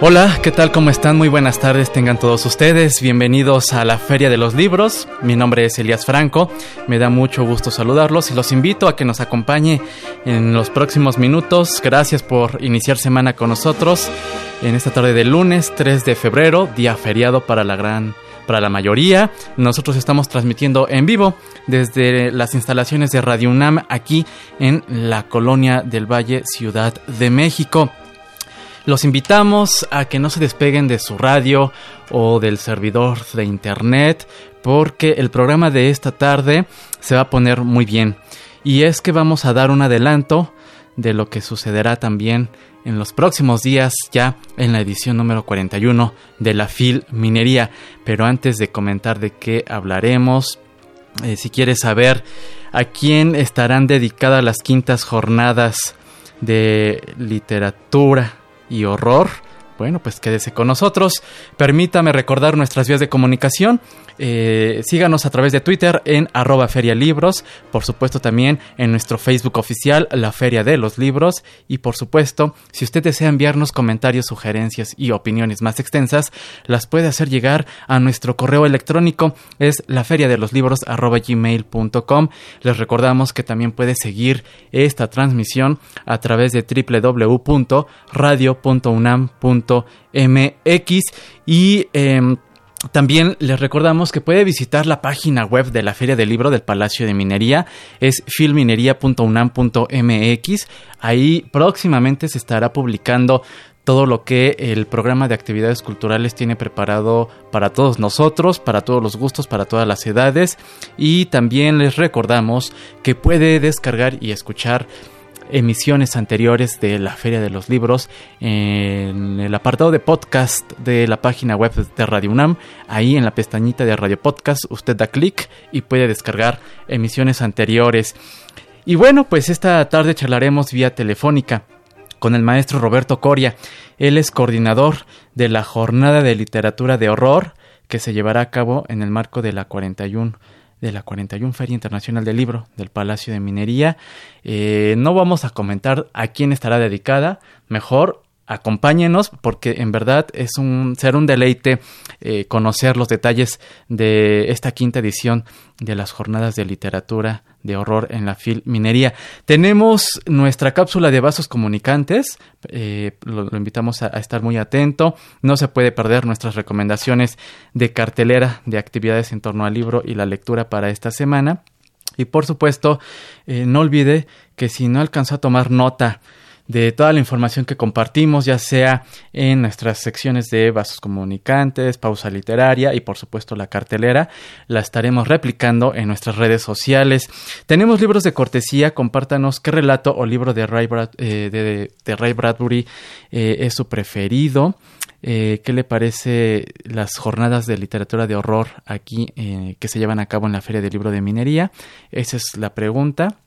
Hola, ¿qué tal? ¿Cómo están? Muy buenas tardes tengan todos ustedes. Bienvenidos a la Feria de los Libros. Mi nombre es Elías Franco. Me da mucho gusto saludarlos y los invito a que nos acompañe en los próximos minutos. Gracias por iniciar semana con nosotros en esta tarde de lunes 3 de febrero, día feriado para la gran para la mayoría. Nosotros estamos transmitiendo en vivo desde las instalaciones de Radio UNAM aquí en la colonia del Valle, Ciudad de México. Los invitamos a que no se despeguen de su radio o del servidor de internet porque el programa de esta tarde se va a poner muy bien. Y es que vamos a dar un adelanto de lo que sucederá también en los próximos días ya en la edición número 41 de la FIL Minería. Pero antes de comentar de qué hablaremos, eh, si quieres saber a quién estarán dedicadas las quintas jornadas de literatura y horror, bueno, pues quédese con nosotros. Permítame recordar nuestras vías de comunicación. Eh, síganos a través de Twitter en arroba ferialibros, por supuesto también en nuestro Facebook oficial, la Feria de los Libros, y por supuesto, si usted desea enviarnos comentarios, sugerencias y opiniones más extensas, las puede hacer llegar a nuestro correo electrónico, es la feria de los libros arroba gmail.com. Les recordamos que también puede seguir esta transmisión a través de www.radio.unam.mx y em, también les recordamos que puede visitar la página web de la Feria del Libro del Palacio de Minería, es filminería.unam.mx. Ahí próximamente se estará publicando todo lo que el programa de actividades culturales tiene preparado para todos nosotros, para todos los gustos, para todas las edades. Y también les recordamos que puede descargar y escuchar emisiones anteriores de la Feria de los Libros en el apartado de podcast de la página web de Radio UNAM. Ahí en la pestañita de Radio Podcast usted da clic y puede descargar emisiones anteriores. Y bueno, pues esta tarde charlaremos vía telefónica con el maestro Roberto Coria. Él es coordinador de la Jornada de Literatura de Horror que se llevará a cabo en el marco de la 41 de la 41 Feria Internacional del Libro del Palacio de Minería. Eh, no vamos a comentar a quién estará dedicada, mejor acompáñenos porque en verdad es un ser un deleite eh, conocer los detalles de esta quinta edición de las jornadas de literatura de horror en la FIL Minería. Tenemos nuestra cápsula de vasos comunicantes, eh, lo, invitamos a, estar muy atento, no se puede perder nuestras recomendaciones de cartelera de actividades en torno al libro y la lectura para esta semana. Y por supuesto, eh, no olvide que si no alcanzó a tomar nota de toda la información que compartimos, ya sea en nuestras secciones de vasos comunicantes, pausa literaria y por supuesto la cartelera, la estaremos replicando en nuestras redes sociales. Tenemos libros de cortesía, compártanos qué relato o libro de Ray, eh, de, Ray Bradbury eh, es su preferido. Eh, ¿Qué le parece las jornadas de literatura de horror aquí que se llevan a cabo en la Feria del Libro de Minería? Esa es la pregunta.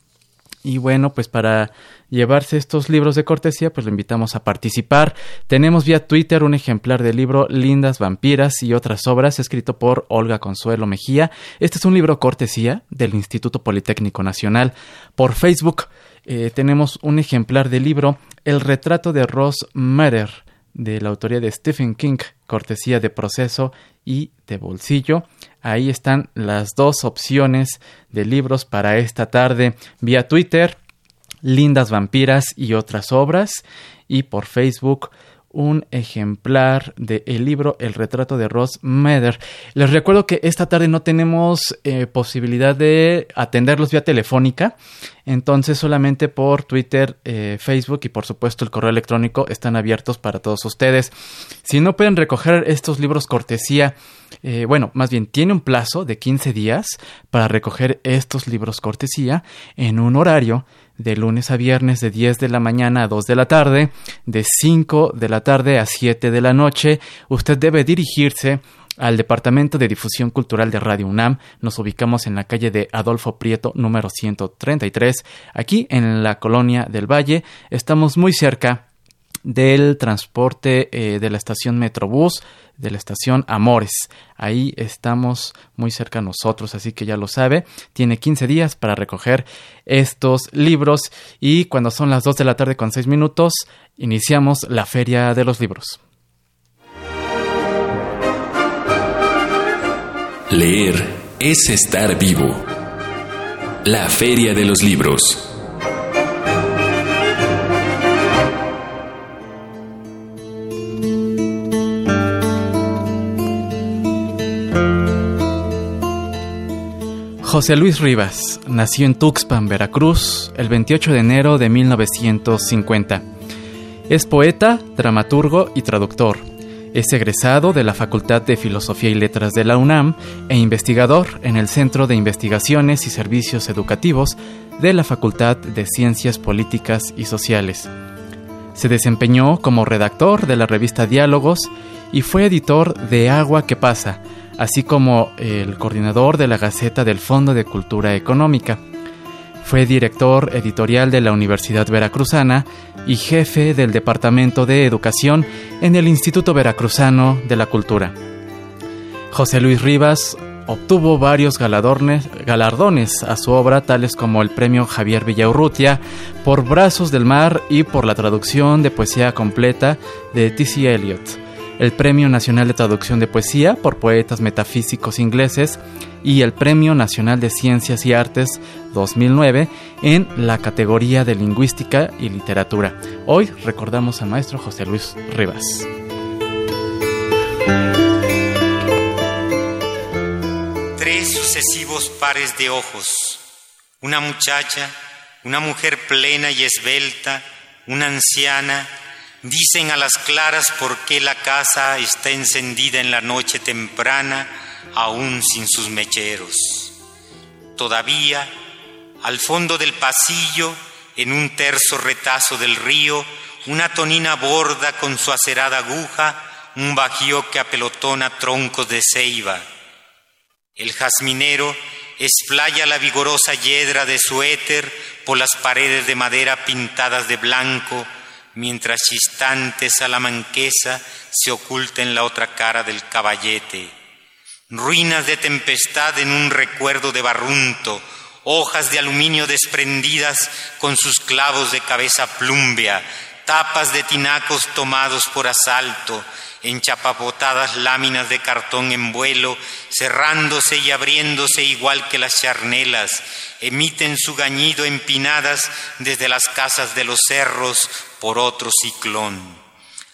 Y bueno, pues para llevarse estos libros de cortesía, pues lo invitamos a participar. Tenemos vía Twitter un ejemplar del libro Lindas Vampiras y otras obras, escrito por Olga Consuelo Mejía. Este es un libro cortesía del Instituto Politécnico Nacional. Por Facebook eh, tenemos un ejemplar del libro El retrato de Ross Murder de la autoría de Stephen King, cortesía de proceso y de bolsillo. Ahí están las dos opciones de libros para esta tarde. Vía Twitter, Lindas Vampiras y otras obras, y por Facebook un ejemplar del el libro El retrato de Ross Meder. Les recuerdo que esta tarde no tenemos eh, posibilidad de atenderlos vía telefónica, entonces solamente por Twitter, eh, Facebook y por supuesto el correo electrónico están abiertos para todos ustedes. Si no pueden recoger estos libros cortesía, eh, bueno, más bien tiene un plazo de 15 días para recoger estos libros cortesía en un horario de lunes a viernes de 10 de la mañana a 2 de la tarde, de 5 de la tarde a 7 de la noche. Usted debe dirigirse al Departamento de Difusión Cultural de Radio UNAM. Nos ubicamos en la calle de Adolfo Prieto, número 133, aquí en la colonia del Valle. Estamos muy cerca del transporte eh, de la estación Metrobús, de la estación Amores. Ahí estamos muy cerca a nosotros, así que ya lo sabe. Tiene 15 días para recoger estos libros y cuando son las 2 de la tarde con 6 minutos, iniciamos la Feria de los Libros. Leer es estar vivo. La Feria de los Libros. José Luis Rivas nació en Tuxpan, Veracruz, el 28 de enero de 1950. Es poeta, dramaturgo y traductor. Es egresado de la Facultad de Filosofía y Letras de la UNAM e investigador en el Centro de Investigaciones y Servicios Educativos de la Facultad de Ciencias Políticas y Sociales. Se desempeñó como redactor de la revista Diálogos y fue editor de Agua que pasa, así como el coordinador de la Gaceta del Fondo de Cultura Económica. Fue director editorial de la Universidad Veracruzana y jefe del Departamento de Educación en el Instituto Veracruzano de la Cultura. José Luis Rivas obtuvo varios galardones a su obra, tales como el premio Javier Villaurrutia por Brazos del Mar y por la traducción de poesía completa de T.C. Eliot el Premio Nacional de Traducción de Poesía por poetas metafísicos ingleses y el Premio Nacional de Ciencias y Artes 2009 en la categoría de Lingüística y Literatura. Hoy recordamos al maestro José Luis Rivas. Tres sucesivos pares de ojos, una muchacha, una mujer plena y esbelta, una anciana, Dicen a las claras por qué la casa está encendida en la noche temprana, aún sin sus mecheros. Todavía, al fondo del pasillo, en un terzo retazo del río, una tonina borda con su acerada aguja, un bajío que apelotona troncos de ceiba. El jazminero esplaya la vigorosa yedra de su éter por las paredes de madera pintadas de blanco, mientras chistante salamanquesa se oculta en la otra cara del caballete. Ruinas de tempestad en un recuerdo de barrunto, hojas de aluminio desprendidas con sus clavos de cabeza plumbea, tapas de tinacos tomados por asalto, enchapapotadas láminas de cartón en vuelo, cerrándose y abriéndose igual que las charnelas, emiten su gañido empinadas desde las casas de los cerros por otro ciclón.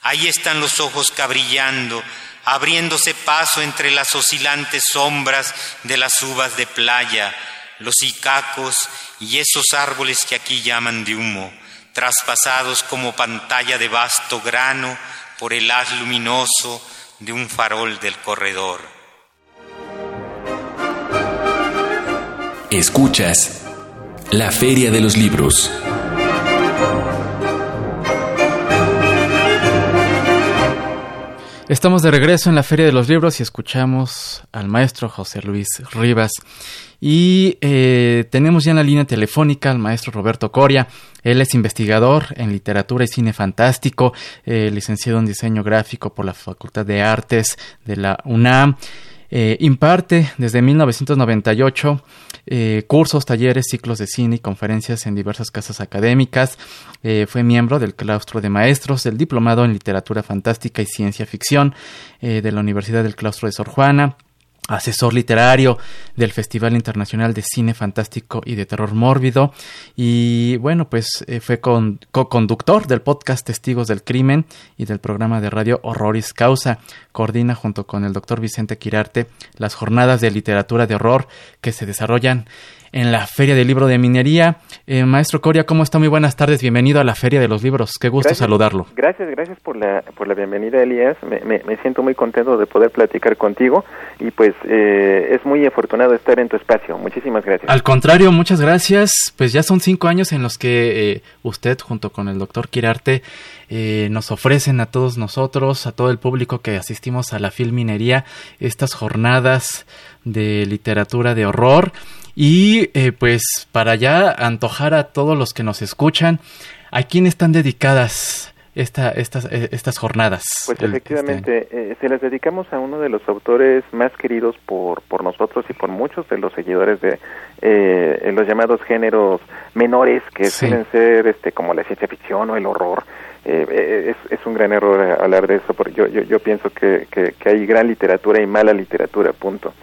Ahí están los ojos cabrillando, abriéndose paso entre las oscilantes sombras de las uvas de playa, los icacos y esos árboles que aquí llaman de humo, traspasados como pantalla de vasto grano por el haz luminoso de un farol del corredor. Escuchas la Feria de los Libros. Estamos de regreso en la Feria de los Libros y escuchamos al maestro José Luis Rivas. Y eh, tenemos ya en la línea telefónica al maestro Roberto Coria. Él es investigador en literatura y cine fantástico, eh, licenciado en diseño gráfico por la Facultad de Artes de la UNAM. Eh, imparte desde 1998 eh, cursos, talleres, ciclos de cine y conferencias en diversas casas académicas. Eh, fue miembro del claustro de maestros, del diplomado en literatura fantástica y ciencia ficción de la Universidad del Claustro de Sor Juana asesor literario del Festival Internacional de Cine Fantástico y de Terror Mórbido. Y bueno pues eh, fue co-conductor del podcast Testigos del Crimen y del programa de radio Horroris Causa coordina junto con el doctor Vicente Quirarte las jornadas de literatura de horror que se desarrollan en la Feria del Libro de Minería. Eh, maestro Coria, ¿cómo está? Muy buenas tardes, bienvenido a la Feria de los Libros. Qué gusto saludarlo. Gracias, gracias por la, por la bienvenida, Elías. Me, me, siento muy contento de poder platicar contigo y pues eh, es muy afortunado estar en tu espacio. Muchísimas gracias. Al contrario, muchas gracias. Pues ya son cinco años en los que eh, usted, junto con el doctor Quirarte, eh, nos ofrecen a todos nosotros, a todo el público que asistimos a la Filminería, estas jornadas de literatura de horror. Y eh, pues para ya antojar a todos los que nos escuchan, ¿a quién están dedicadas esta, estas, eh, estas jornadas? Pues efectivamente, eh, se las dedicamos a uno de los autores más queridos por, por nosotros y por muchos de los seguidores de eh, los llamados géneros menores, que suelen ser este, como la ciencia ficción o el horror. Es, es un gran error hablar de eso, porque yo, yo, yo pienso que, que, que hay gran literatura y mala literatura, punto.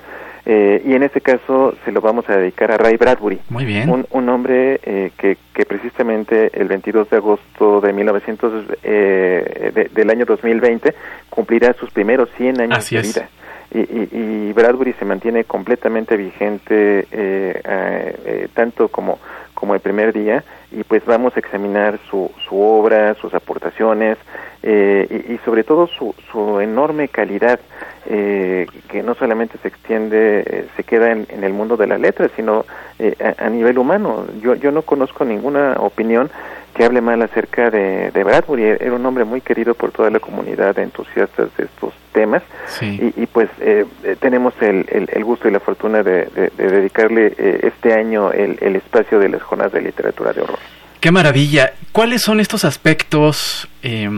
Eh, y en este caso se lo vamos a dedicar a Ray Bradbury. Muy bien. Un, un hombre eh, que, que precisamente el 22 de agosto de 1900, eh, del año 2020 cumplirá sus primeros 100 años de vida. Y, y, y, Bradbury se mantiene completamente vigente eh, tanto como, como el primer día y pues vamos a examinar su, su obra, sus aportaciones y, y, sobre todo su, su enorme calidad eh, que no solamente se extiende, eh, se queda en, en, el mundo de la letra, sino eh, a, a, nivel humano. Yo, yo no conozco ninguna opinión que hable mal acerca de, de, Bradbury. Era un hombre muy querido por toda la comunidad de entusiastas de estos temas sí. y, y, pues eh, tenemos el, el, el, gusto y la fortuna de, de, de dedicarle eh, este año el, el espacio de las jornadas de literatura de horror. ¡Qué maravilla! ¿Cuáles son estos aspectos? Eh,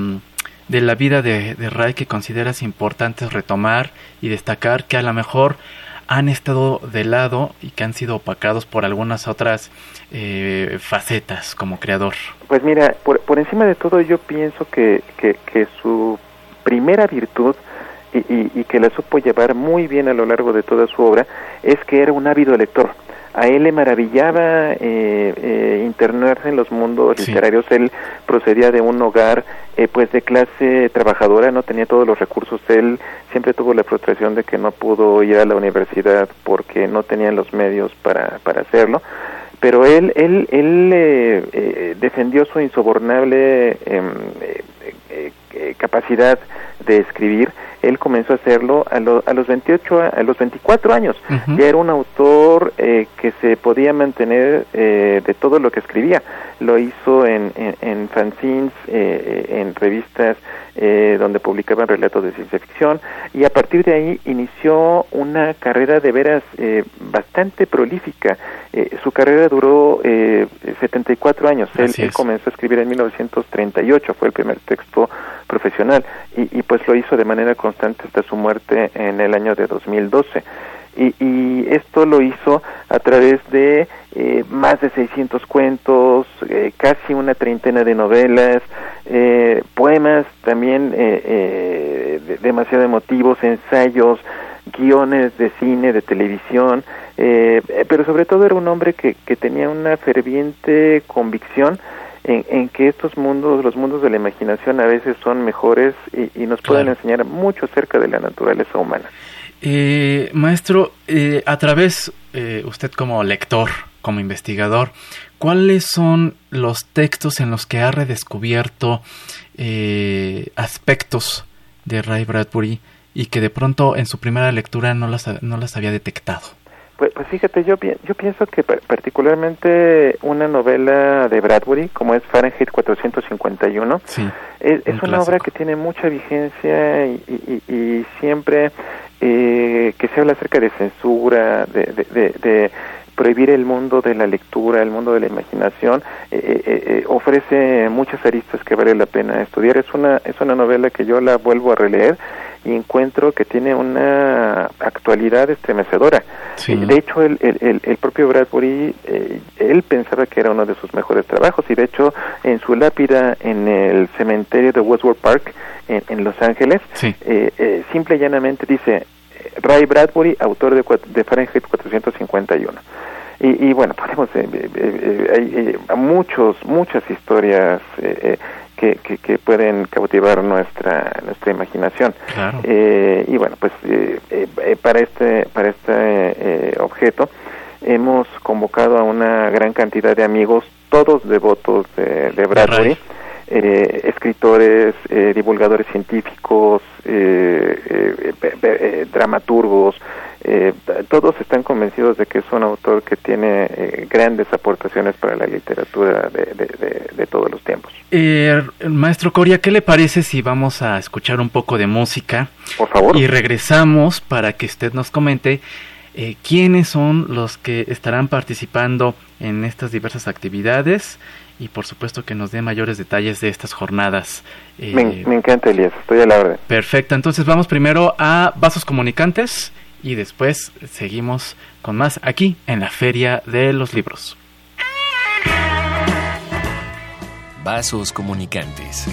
de la vida de, de, Ray que consideras importantes retomar y destacar que a lo mejor han estado de lado y que han sido opacados por algunas otras eh, facetas como creador? Pues mira, por, por encima de todo yo pienso que, que, su primera virtud y, y, y, que la supo llevar muy bien a lo largo de toda su obra es que era un ávido lector a él le maravillaba eh, eh, internarse en los mundos sí. literarios. Él procedía de un hogar eh, pues de clase trabajadora, no tenía todos los recursos. Él siempre tuvo la frustración de que no pudo ir a la universidad porque no tenía los medios para, para hacerlo. Pero él, él, él eh, defendió su insobornable em, capacidad de escribir él comenzó a hacerlo a, lo, a los 28, a, los 24 años. Uh -huh. Ya era un autor eh, que se podía mantener eh, de todo lo que escribía. Lo hizo en, en, en fanzines, eh, en revistas eh, donde publicaban relatos de ciencia ficción y a partir de ahí inició una carrera de veras eh, bastante prolífica. Eh, su carrera duró 74 años. Él, él, comenzó a escribir en 1938, fue el primer texto profesional y, y pues lo hizo de manera constante hasta su muerte en el año de 2012. Y, y, esto lo hizo a través de eh, más de 600 cuentos, eh, casi una treintena de novelas, eh, poemas también eh, de, demasiado emotivos, ensayos, guiones de cine, de televisión, pero sobre todo era un hombre que, que tenía una ferviente convicción en, en, que estos mundos, los mundos de la imaginación a veces son mejores y, y nos pueden claro. enseñar mucho acerca de la naturaleza humana. Eh, maestro, eh, a través, eh, usted como lector, como investigador, ¿cuáles son los textos en los que ha redescubierto eh, aspectos de Ray Bradbury y que de pronto en su primera lectura no las, no las había detectado? Pues, pues, fíjate, yo, yo pienso que particularmente una novela de Bradbury, como es Fahrenheit 451, sí, es, es una obra que tiene mucha vigencia y, y, y siempre eh, que se habla acerca de censura, de, de, de, de, prohibir el mundo de la lectura, el mundo de la imaginación, eh, eh, eh, ofrece muchas aristas que vale la pena estudiar. Es una, es una novela que yo la vuelvo a releer y encuentro que tiene una actualidad estremecedora. Sí. De hecho, el, el, el propio Bradbury, eh, él pensaba que era uno de sus mejores trabajos y de hecho en su lápida en el cementerio de Westwood Park en, en Los Ángeles, sí. eh, eh, simple y llanamente dice Ray Bradbury, autor de, de Fahrenheit 451. Y, y, bueno, podemos, eh, eh, hay muchos, muchas historias que, que, que, pueden cautivar nuestra nuestra imaginación. Claro. y bueno, pues para este para este objeto hemos convocado a una gran cantidad de amigos, todos devotos de, de Bradbury. Eh, escritores, eh, divulgadores científicos, eh, dramaturgos, eh, todos están convencidos de que es un autor que tiene eh, grandes aportaciones para la literatura de, todos los tiempos. Eh, maestro Coria, ¿qué le parece si vamos a escuchar un poco de música? Por favor. Y regresamos para que usted nos comente quiénes son los que estarán participando en estas diversas actividades y por supuesto que nos dé mayores detalles de estas jornadas. me, me, encanta, Elías, estoy a la orden. Perfecto, entonces vamos primero a Vasos Comunicantes y después seguimos con más aquí en la Feria de los Libros. Vasos comunicantes.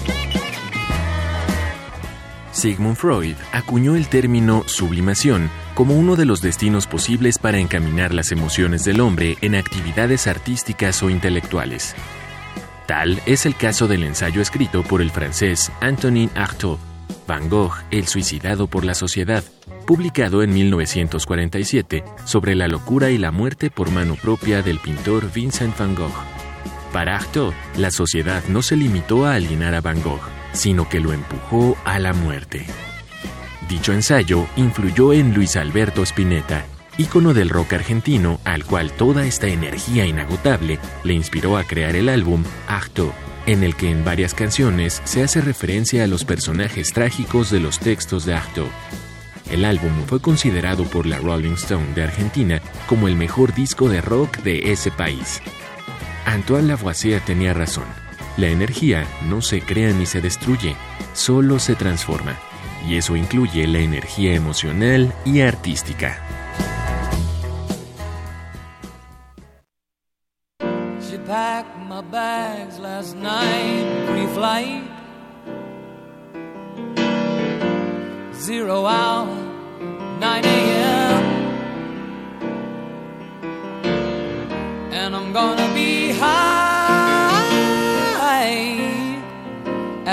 Sigmund Freud acuñó el término sublimación como uno de los destinos posibles para encaminar las emociones del hombre en actividades artísticas o intelectuales. Tal es el caso del ensayo escrito por el francés Antonin Artaud, Van Gogh, el suicidado por la sociedad, publicado en 1947 sobre la locura y la muerte por mano propia del pintor Vincent van Gogh. Para Artaud, la sociedad no se limitó a alienar a Van Gogh, sino que lo empujó a la muerte. Dicho ensayo influyó en Luis Alberto Spinetta, ícono del rock argentino al cual toda esta energía inagotable le inspiró a crear el álbum Artaud, en el que en varias canciones se hace referencia a los personajes trágicos de los textos de Artaud. El álbum fue considerado por la Rolling Stone de Argentina como el mejor disco de rock de ese país. Antoine Lavoisier tenía razón. La energía no se crea ni se destruye, solo se transforma. Y eso incluye la energía emocional y artística. zero hour, 9 a.m. And I'm gonna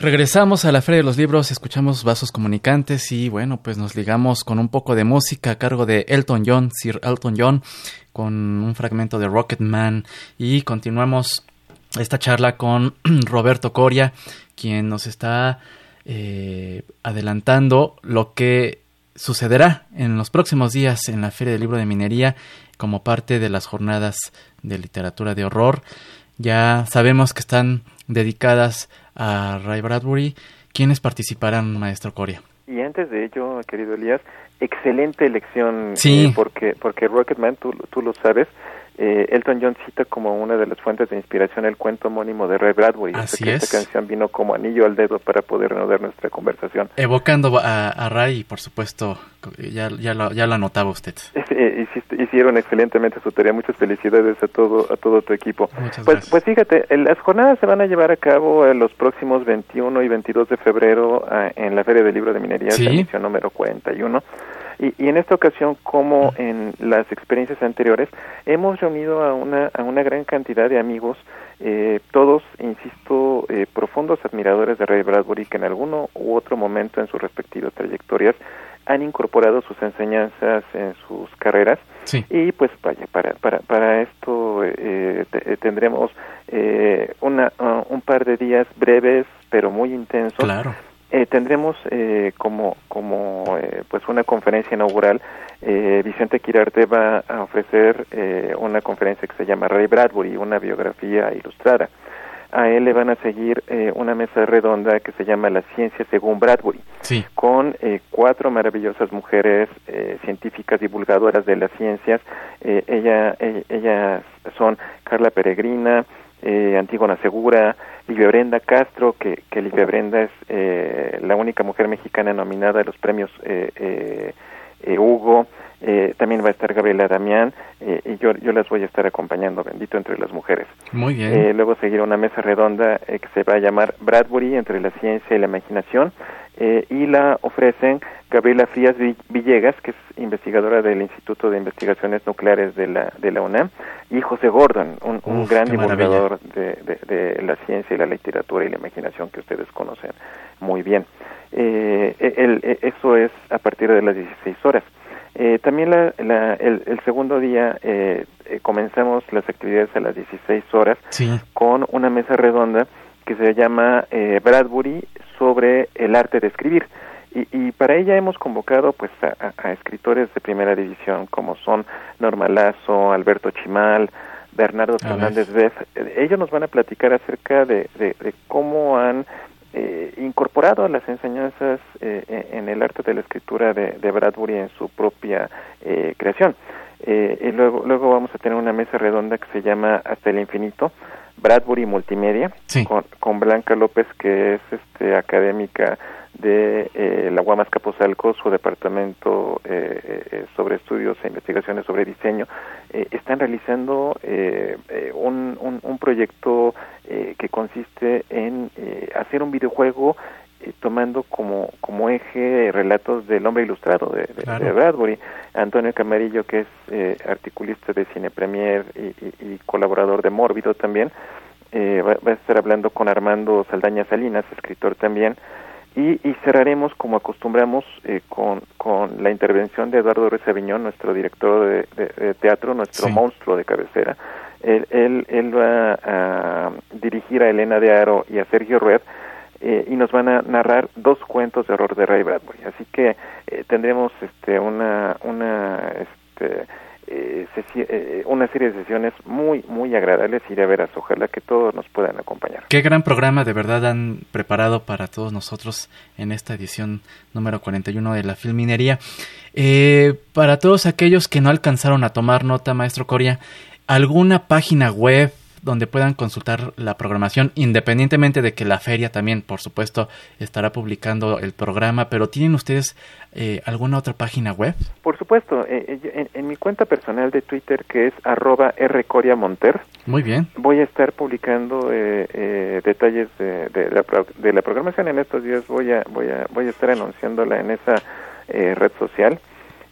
Regresamos a la Feria de los Libros, escuchamos vasos comunicantes y bueno, pues nos ligamos con un poco de música a cargo de Elton John, Sir Elton John, con un fragmento de Rocket Man y continuamos esta charla con Roberto Coria, quien nos está eh, adelantando lo que sucederá en los próximos días en la Feria del Libro de Minería como parte de las jornadas de literatura de horror. Ya sabemos que están dedicadas a Ray Bradbury. ¿Quiénes participarán, maestro Coria? Y antes de ello, querido Elías, excelente elección, sí. Eh, porque, porque Rocketman, tú, tú lo sabes, eh, Elton John cita como una de las fuentes de inspiración el cuento homónimo de Ray Bradbury. Así Esta canción vino como anillo al dedo para poder reanudar nuestra conversación. Evocando a, Ray, por supuesto, ya, ya, lo, ya lo anotaba usted. hicieron excelentemente su tarea. Muchas felicidades a todo a todo tu equipo. Muchas pues, pues fíjate, las jornadas se van a llevar a cabo los próximos 21 y 22 de febrero ah, en la Feria del Libro de Minería, edición número 41. Y, y, en esta ocasión, como en las experiencias anteriores, hemos reunido a una, a una gran cantidad de amigos, eh, todos, insisto, eh, profundos admiradores de Ray Bradbury, que en alguno u otro momento en sus respectivas trayectorias han incorporado sus enseñanzas en sus carreras. Y pues vaya, para, para, para esto eh, tendremos una, uh, un par de días breves, pero muy intensos. Claro Eh, tendremos eh, como como eh, pues una conferencia inaugural eh, Vicente Quirarte va a ofrecer eh, una conferencia que se llama Ray Bradbury una biografía ilustrada a él le van a seguir eh, una mesa redonda que se llama La ciencia según Bradbury Sí. con eh, cuatro maravillosas mujeres eh, científicas divulgadoras de las ciencias. Ella, ellas son Carla Peregrina, eh, Antígona Segura, Livia Brenda Castro, que, que Livia Brenda es eh, la única mujer mexicana nominada a los premios eh, eh, eh, Hugo. Eh, también va a estar Gabriela Damián eh, y yo, yo las voy a estar acompañando, bendito entre las mujeres. Muy bien. Eh, luego seguirá una mesa redonda eh, que se va a llamar Bradbury entre la ciencia y la imaginación eh, y la ofrecen Gabriela Frías Vi- Villegas, que es investigadora del Instituto de Investigaciones Nucleares de la, de la UNAM, y José Gordon, un, un Uf, gran divulgador de, de- de la ciencia y la literatura y la imaginación que ustedes conocen muy bien. Eh, el- el- eso es a partir de las 16 horas. Eh, también la- la- el, el segundo día eh, eh, comenzamos las actividades a las 16 horas Sí. con una mesa redonda que se llama eh, Bradbury sobre el arte de escribir. Y, y para ella hemos convocado pues a, escritores de primera división como son Norma Lazo, Alberto Chimal, Bernardo. Fernández Beff. Eh, Ellos nos van a platicar acerca de, de- de cómo han eh, incorporado las enseñanzas eh, en en el arte de la escritura de, de Bradbury en su propia eh, creación. Eh, y luego, luego vamos a tener una mesa redonda que se llama Hasta el Infinito, Bradbury Multimedia, Sí. con, con Blanca López, que es este, académica de eh, la Guamas Capozalco, su departamento eh, eh, sobre estudios e investigaciones sobre diseño, eh, están realizando eh, eh, un, un, un proyecto eh, que consiste en eh, hacer un videojuego eh, tomando como, como eje relatos del hombre ilustrado de, de- Claro. de Bradbury. Antonio Camarillo, que es eh, articulista de Cine Premier y, y- y colaborador de Mórbido también, eh, va, va a estar hablando con Armando Saldaña Salinas, escritor también, y, y cerraremos como acostumbramos eh, con, con la intervención de Eduardo Ruiz Aviñón, nuestro director de, de- de teatro, nuestro Sí. monstruo de cabecera. Él, él, él va a dirigir a Elena de Aro y a Sergio Rued eh, y nos van a narrar dos cuentos de horror de Ray Bradbury. Así que eh, tendremos este, una, una, este, eh, sesi- eh, una serie de sesiones muy, muy agradables y de veras, ojalá que todos nos puedan acompañar. Qué gran programa de verdad han preparado para todos nosotros en esta edición número 41 de la Filminería. Eh, para todos aquellos que no alcanzaron a tomar nota, maestro Coria, ¿alguna página web donde puedan consultar la programación, independientemente de que la feria también, por supuesto, estará publicando el programa, pero ¿tienen ustedes eh, alguna otra página web? Por supuesto, eh, eh, en, en mi cuenta personal de Twitter, que es arroba rcoriamonter, Muy bien. voy a estar publicando eh, eh, detalles de, de la, de la programación en estos días. Voy a, voy a, voy a estar anunciándola en esa eh, red social.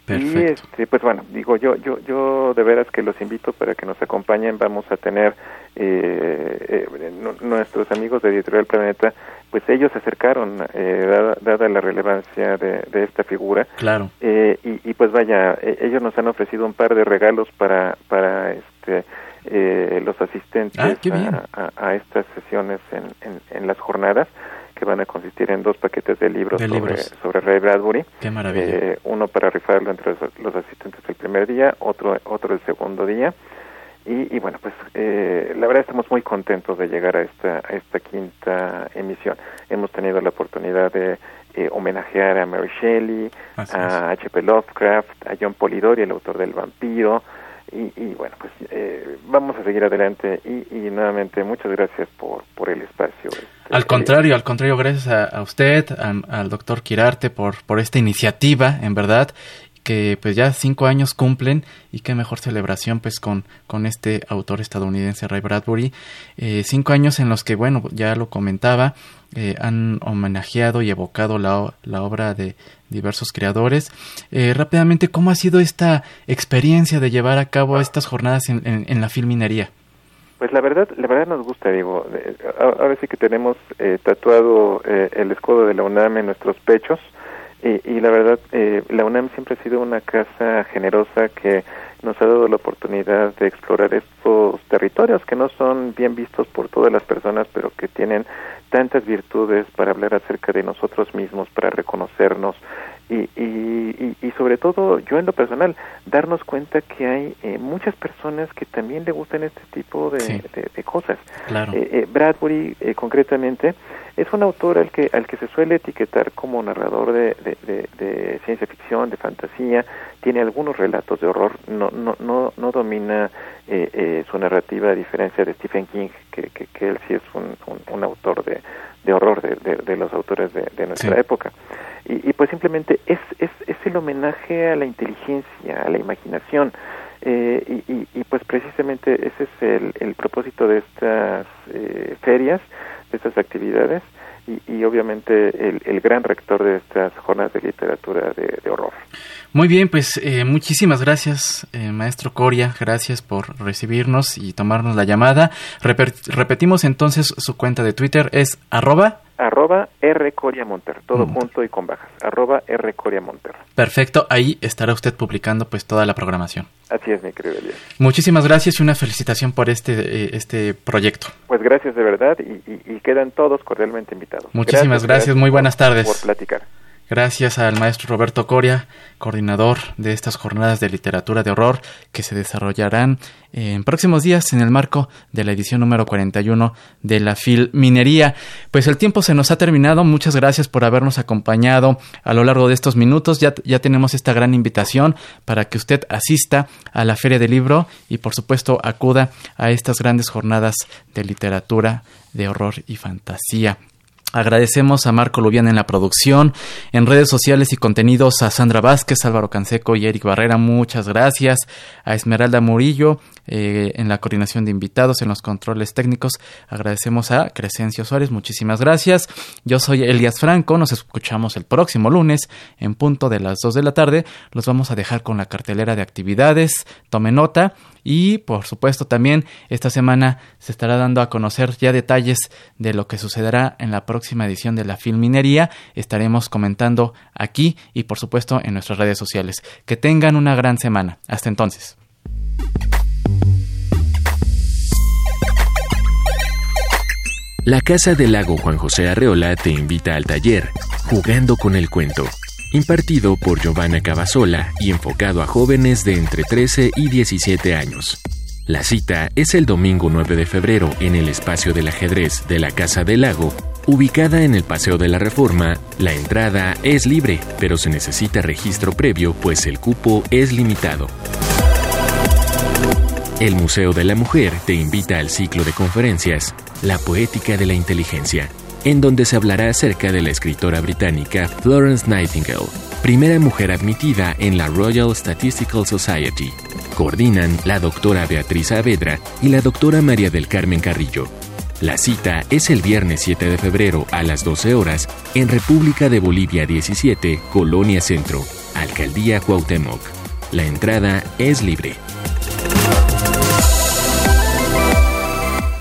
Y este, pues bueno, digo yo, yo, yo de veras que los invito para que nos acompañen. Vamos a tener eh, eh, nu- nuestros amigos de Editorial Planeta, pues ellos se acercaron, eh, dada, dada la relevancia de, de esta figura. Claro. Eh, y, y pues vaya, eh, ellos nos han ofrecido un par de regalos para, para este, eh, los asistentes Ah, a, a- a estas sesiones en, en, en las jornadas, que van a consistir en dos paquetes de libros, De sobre, libros. sobre Ray Bradbury. Qué maravilla. Eh, uno para rifarlo entre los, los asistentes el primer día, otro, otro el segundo día. Y, y bueno, pues eh, la verdad estamos muy contentos de llegar a esta, a esta quinta emisión. Hemos tenido la oportunidad de eh, homenajear a Mary Shelley, Así a H.P. Lovecraft, a John Polidori, el autor del vampiro. Y, y bueno, pues eh, vamos a seguir adelante. Y, y nuevamente, muchas gracias por, por el espacio. este, Al contrario, al contrario, gracias a, a usted, a- al doctor Quirarte por, por esta iniciativa, en verdad, que pues ya cinco años cumplen y qué mejor celebración pues con, con este autor estadounidense Ray Bradbury. Eh, cinco años en los que, bueno, ya lo comentaba, eh, han homenajeado y evocado la, la obra de diversos creadores. Eh, rápidamente, ¿cómo ha sido esta experiencia de llevar a cabo estas jornadas en, en- en la filminería? Pues la verdad, la verdad nos gusta, digo, eh, ahora sí que tenemos eh, tatuado eh, el escudo de la UNAM en nuestros pechos y, y la verdad, eh, la UNAM siempre ha sido una casa generosa que, nos ha dado la oportunidad de explorar estos territorios que no son bien vistos por todas las personas, pero que tienen tantas virtudes para hablar acerca de nosotros mismos, para reconocernos y, y, y, sobre todo yo en lo personal darnos cuenta que hay eh, muchas personas que también le gustan este tipo de, de, cosas. Claro. Eh, eh, Bradbury concretamente es un autor al que al que se suele etiquetar como narrador de, de, ciencia ficción, de fantasía, tiene algunos relatos de horror, no no no, no domina su narrativa a diferencia de Stephen King, que, que, él sí es un, un, autor de, de horror de, los autores de, nuestra época. Y, pues simplemente es, es, es, el homenaje a la inteligencia, a la imaginación. Eh, y, y, pues precisamente ese es el, el propósito de estas eh, ferias, de estas actividades, y, obviamente el, gran rector de estas jornadas de literatura de, horror. Muy bien, pues eh, muchísimas gracias, maestro Coria, gracias por recibirnos y tomarnos la llamada. repetimos entonces su cuenta de Twitter, es arroba arroba R Monter, todo mm. junto y con bajas, arroba R Monter. Perfecto, ahí estará usted publicando pues toda la programación. Así es, mi querido Elías. Muchísimas gracias y una felicitación por este, eh, este proyecto. Pues gracias de verdad y, quedan todos cordialmente invitados. Muchísimas gracias, muy buenas tardes. Por platicar. Gracias al maestro Roberto Coria, coordinador de estas jornadas de literatura de horror que se desarrollarán en próximos días en el marco de la edición número 41 de la FIL Minería. Pues el tiempo se nos ha terminado. Muchas gracias por habernos acompañado a lo largo de estos minutos. Ya, ya tenemos esta gran invitación para que usted asista a la Feria del Libro y por supuesto acuda a estas grandes jornadas de literatura de horror y fantasía. Agradecemos a Marco Lubián en la producción, en redes sociales y contenidos a Sandra Vázquez, Álvaro Canseco y Eric Barrera, muchas gracias. A Esmeralda Murillo eh, en la coordinación de invitados, en los controles técnicos. Agradecemos a Crescencio Suárez, muchísimas gracias. Yo soy Elias Franco, nos escuchamos el próximo lunes en punto de las 2 de la tarde. Los vamos a dejar con la cartelera de actividades. Tome nota y por supuesto también esta semana se estará dando a conocer ya detalles de lo que sucederá en la próxima edición de la Filminería. Estaremos comentando aquí y por supuesto en nuestras redes sociales. Que tengan una gran semana. Hasta entonces. La Casa del Lago Juan José Arreola te invita al taller Jugando con el Cuento impartido por Giovanna Cavasola y enfocado a jóvenes de entre 13 y 17 años. La cita es el domingo 9 de febrero en el espacio del ajedrez de la Casa del Lago, ubicada en el Paseo de la Reforma. La entrada es libre, pero se necesita registro previo pues el cupo es limitado. El Museo de la Mujer te invita al ciclo de conferencias La Poética de la Inteligencia, en donde se hablará acerca de la escritora británica Florence Nightingale, primera mujer admitida en la Royal Statistical Society. Coordinan la doctora Beatriz Saavedra y la doctora María del Carmen Carrillo. La cita es el viernes 7 de febrero a las 12 horas en República de Bolivia 17, Colonia Centro, Alcaldía Cuauhtémoc. La entrada es libre.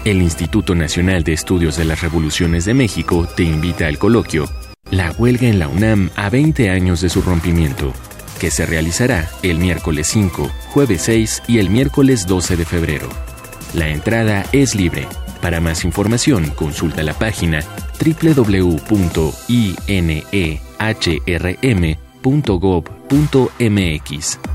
El Instituto Nacional de Estudios de las Revoluciones de México te invita al coloquio La huelga en la UNAM a 20 años de su rompimiento, que se realizará el miércoles 5, jueves 6 y el miércoles 12 de febrero. La entrada es libre. Para más información, consulta la página www.inehrm.gov.mx.